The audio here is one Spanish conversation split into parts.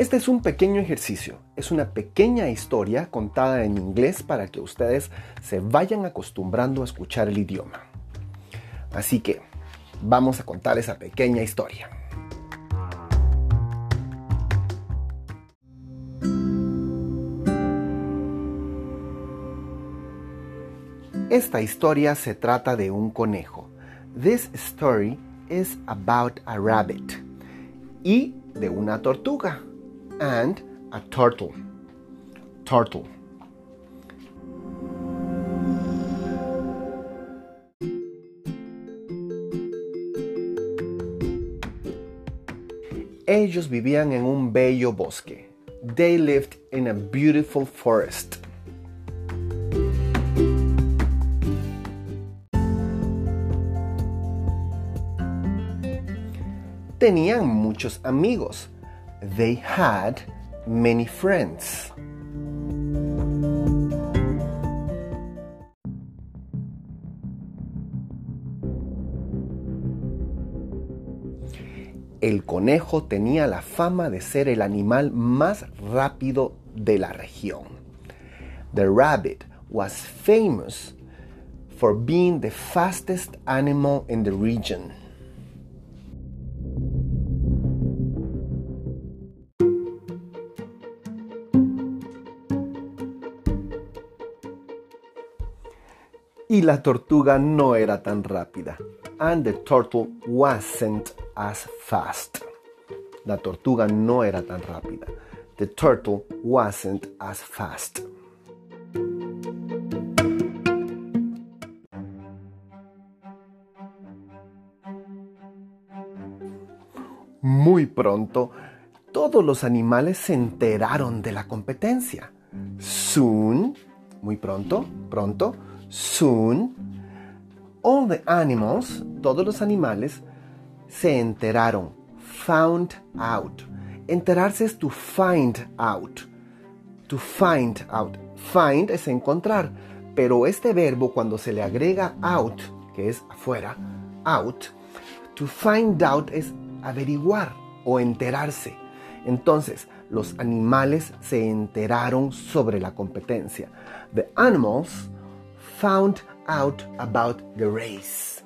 Este es un pequeño ejercicio, es una pequeña historia contada en inglés para que ustedes se vayan acostumbrando a escuchar el idioma. Así que vamos a contar esa pequeña historia. Esta historia se trata de un conejo. This story is about a rabbit. Y de una tortuga. And a turtle. Turtle. Ellos vivían en un bello bosque. They lived in a beautiful forest. tenían muchos amigos. They had many friends. El conejo tenía la fama de ser el animal más rápido de la región. The rabbit was famous for being the fastest animal in the region. Y la tortuga no era tan rápida. And the turtle wasn't as fast. La tortuga no era tan rápida. The turtle wasn't as fast. Muy pronto, todos los animales se enteraron de la competencia. Soon, muy pronto, pronto, Soon, all the animals, todos los animales, se enteraron. Found out. Enterarse es to find out. To find out. Find es encontrar. Pero este verbo cuando se le agrega out, que es afuera, out, to find out es averiguar o enterarse. Entonces, los animales se enteraron sobre la competencia. The animals found out about the race.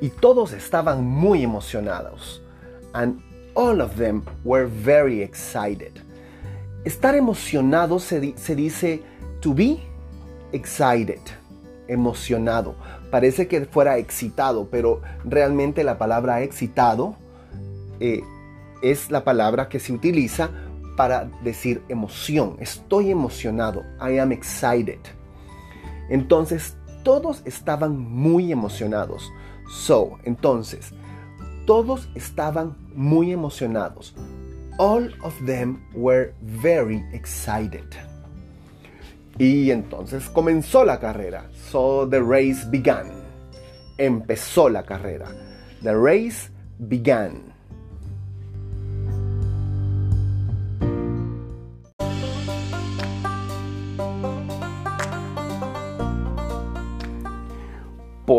Y todos estaban muy emocionados. And all of them were very excited. Estar emocionado se, se dice to be excited, emocionado. Parece que fuera excitado, pero realmente la palabra excitado eh, es la palabra que se utiliza para decir emoción. Estoy emocionado. I am excited. Entonces, todos estaban muy emocionados. So, entonces, todos estaban muy emocionados. All of them were very excited. Y entonces comenzó la carrera. So the race began. Empezó la carrera. The race began.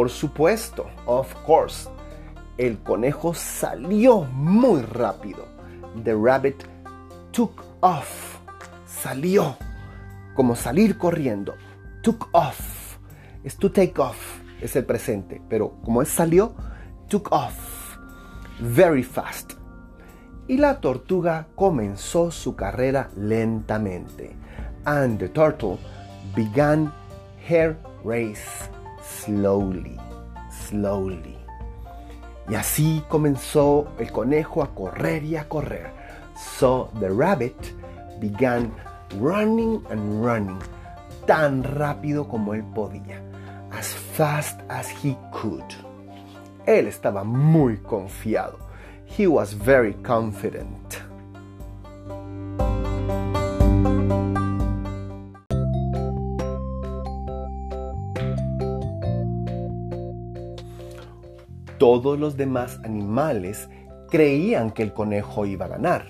Por supuesto, of course, el conejo salió muy rápido. The rabbit took off. Salió. Como salir corriendo. Took off. Es to take off. Es el presente. Pero como es salió, took off. Very fast. Y la tortuga comenzó su carrera lentamente. And the turtle began her race slowly, slowly. Y así comenzó el conejo a correr y a correr. So the rabbit began running and running, tan rápido como él podía, as fast as he could. Él estaba muy confiado. He was very confident. Todos los demás animales creían que el conejo iba a ganar.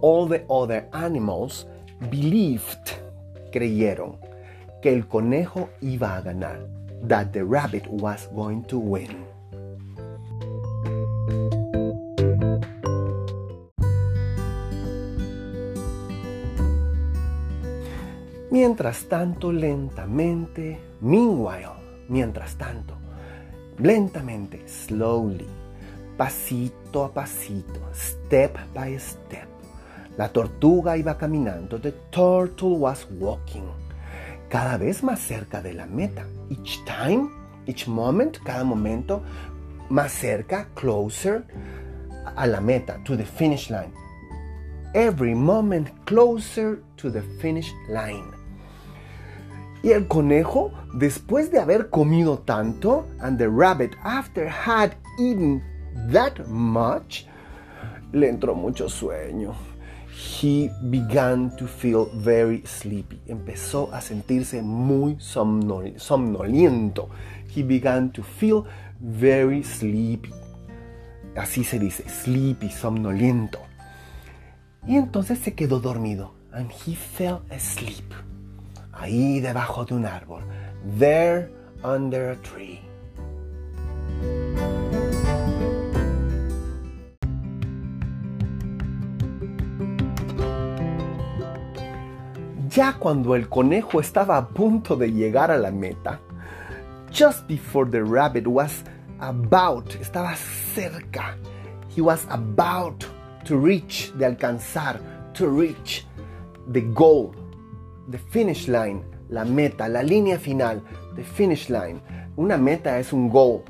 All the other animals believed, creyeron, que el conejo iba a ganar. that the rabbit was going to win. Mientras tanto, lentamente, meanwhile, mientras tanto, lentamente, slowly, pasito a pasito, step by step, la tortuga iba caminando, the turtle was walking, cada vez más cerca de la meta. Each time, each moment, cada momento, más cerca, closer a la meta, to the finish line. Every moment closer to the finish line. Y el conejo, después de haber comido tanto, and the rabbit, after had eaten that much, le entró mucho sueño. He began to feel very sleepy. Empezó a sentirse muy somnoliento. He began to feel very sleepy. Así se dice, sleepy, somnoliento. Y entonces se quedó dormido. And he fell asleep ahí debajo de un árbol, there under a tree. Ya cuando el conejo estaba a punto de llegar a la meta, just before the rabbit was about, estaba cerca, he was about to reach, de alcanzar, to reach the goal, the finish line, la meta, la línea final, the finish line. Una meta es un goal,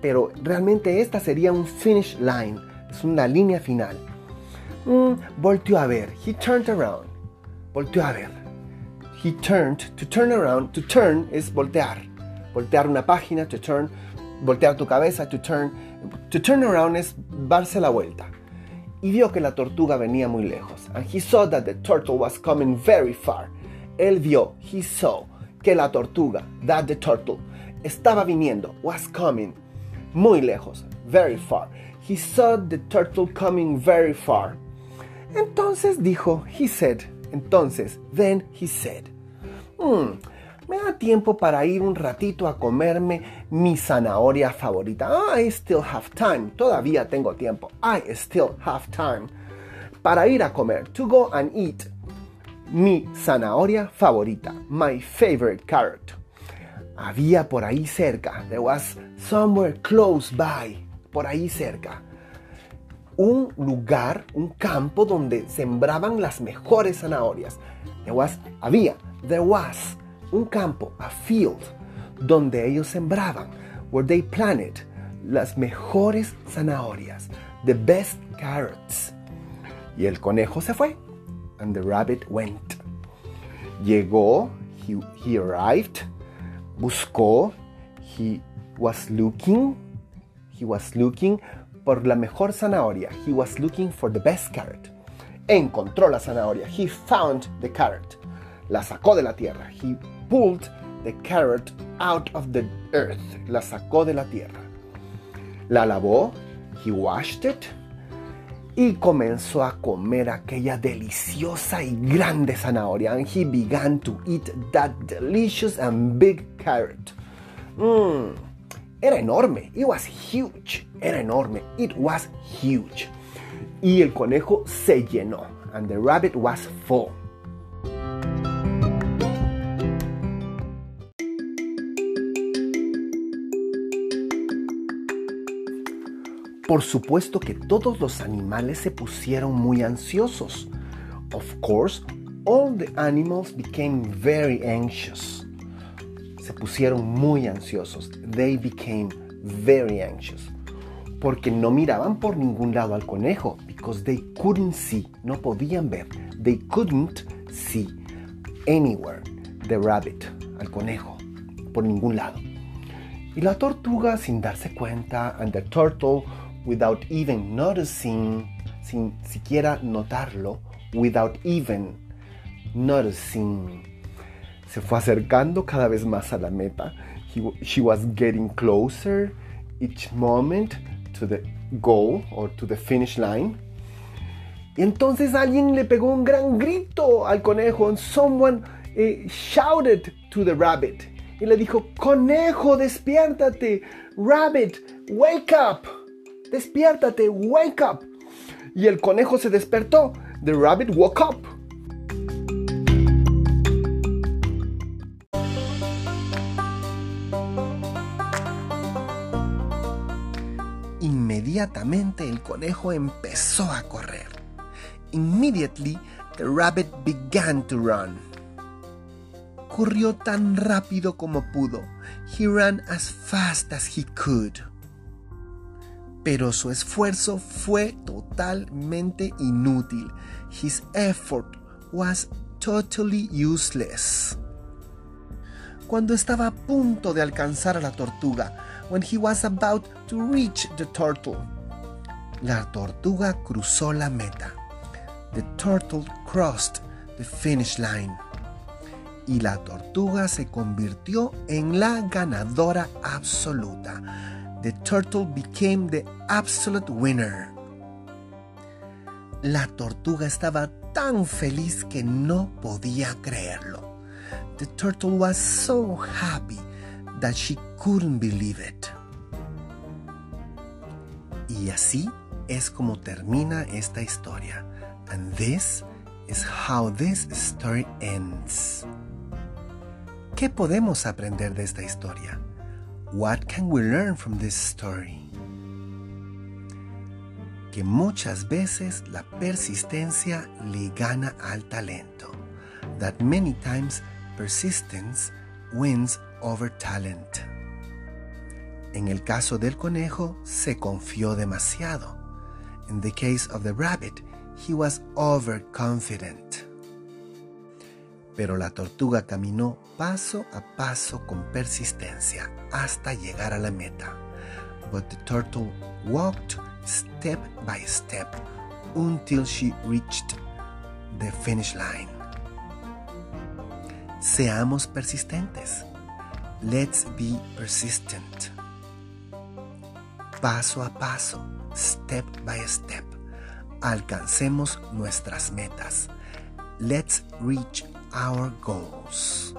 pero realmente esta sería un finish line, es una línea final. Mm, volteó a ver, he turned around, volteó a ver. He turned, to turn around, to turn es voltear, voltear una página, to turn, voltear tu cabeza, to turn, to turn around es darse la vuelta. Y vio que la tortuga venía muy lejos, and he saw that the turtle was coming very far él vio, he saw, que la tortuga, that the turtle, estaba viniendo, was coming, muy lejos, very far. He saw the turtle coming very far. Entonces dijo, he said, entonces, then he said, hmm, me da tiempo para ir un ratito a comerme mi zanahoria favorita. I still have time. Todavía tengo tiempo. I still have time. Para ir a comer. To go and eat mi zanahoria favorita, my favorite carrot. Había por ahí cerca, there was somewhere close by, por ahí cerca, un lugar, un campo donde sembraban las mejores zanahorias. There was, había, there was un campo, a field, donde ellos sembraban, where they planted las mejores zanahorias, the best carrots. Y el conejo se fue and the rabbit went. Llegó, he, he arrived, buscó, he was looking, he was looking por la mejor zanahoria. He was looking for the best carrot. Encontró la zanahoria. He found the carrot. La sacó de la tierra. He pulled the carrot out of the earth. La sacó de la tierra. La lavó. He washed it y comenzó a comer aquella deliciosa y grande zanahoria. And he began to eat that delicious and big carrot. Mm, era enorme. It was huge. Era enorme. It was huge. Y el conejo se llenó. And the rabbit was full. Por supuesto que todos los animales se pusieron muy ansiosos. Of course, all the animals became very anxious. Se pusieron muy ansiosos. They became very anxious. Porque no miraban por ningún lado al conejo. Because they couldn't see. No podían ver. They couldn't see anywhere the rabbit, al conejo, por ningún lado. Y la tortuga, sin darse cuenta, and the turtle without even noticing, sin siquiera notarlo, without even noticing. Se fue acercando cada vez más a la meta. she was getting closer each moment to the goal or to the finish line. Y entonces alguien le pegó un gran grito al conejo and someone eh, shouted to the rabbit. y le dijo, conejo, despiértate. Rabbit, wake up. Despiértate, wake up. Y el conejo se despertó. The rabbit woke up. Inmediatamente el conejo empezó a correr. Immediately the rabbit began to run. Corrió tan rápido como pudo. He ran as fast as he could. Pero su esfuerzo fue totalmente inútil. His effort was totally useless. Cuando estaba a punto de alcanzar a la tortuga, when he was about to reach the turtle, la tortuga cruzó la meta. The turtle crossed the finish line. Y la tortuga se convirtió en la ganadora absoluta. The turtle became the absolute winner. La tortuga estaba tan feliz que no podía creerlo. The turtle was so happy that she couldn't believe it. Y así es como termina esta historia. And this is how this story ends. ¿Qué podemos aprender de esta historia? What can we learn from this story? Que muchas veces la persistencia le gana al talento. That many times persistence wins over talent. En el caso del conejo, se confió demasiado. In the case of the rabbit, he was overconfident. Pero la tortuga caminó paso a paso con persistencia hasta llegar a la meta. But the turtle walked step by step until she reached the finish line. Seamos persistentes. Let's be persistent. Paso a paso, step by step, alcancemos nuestras metas. Let's reach our goals.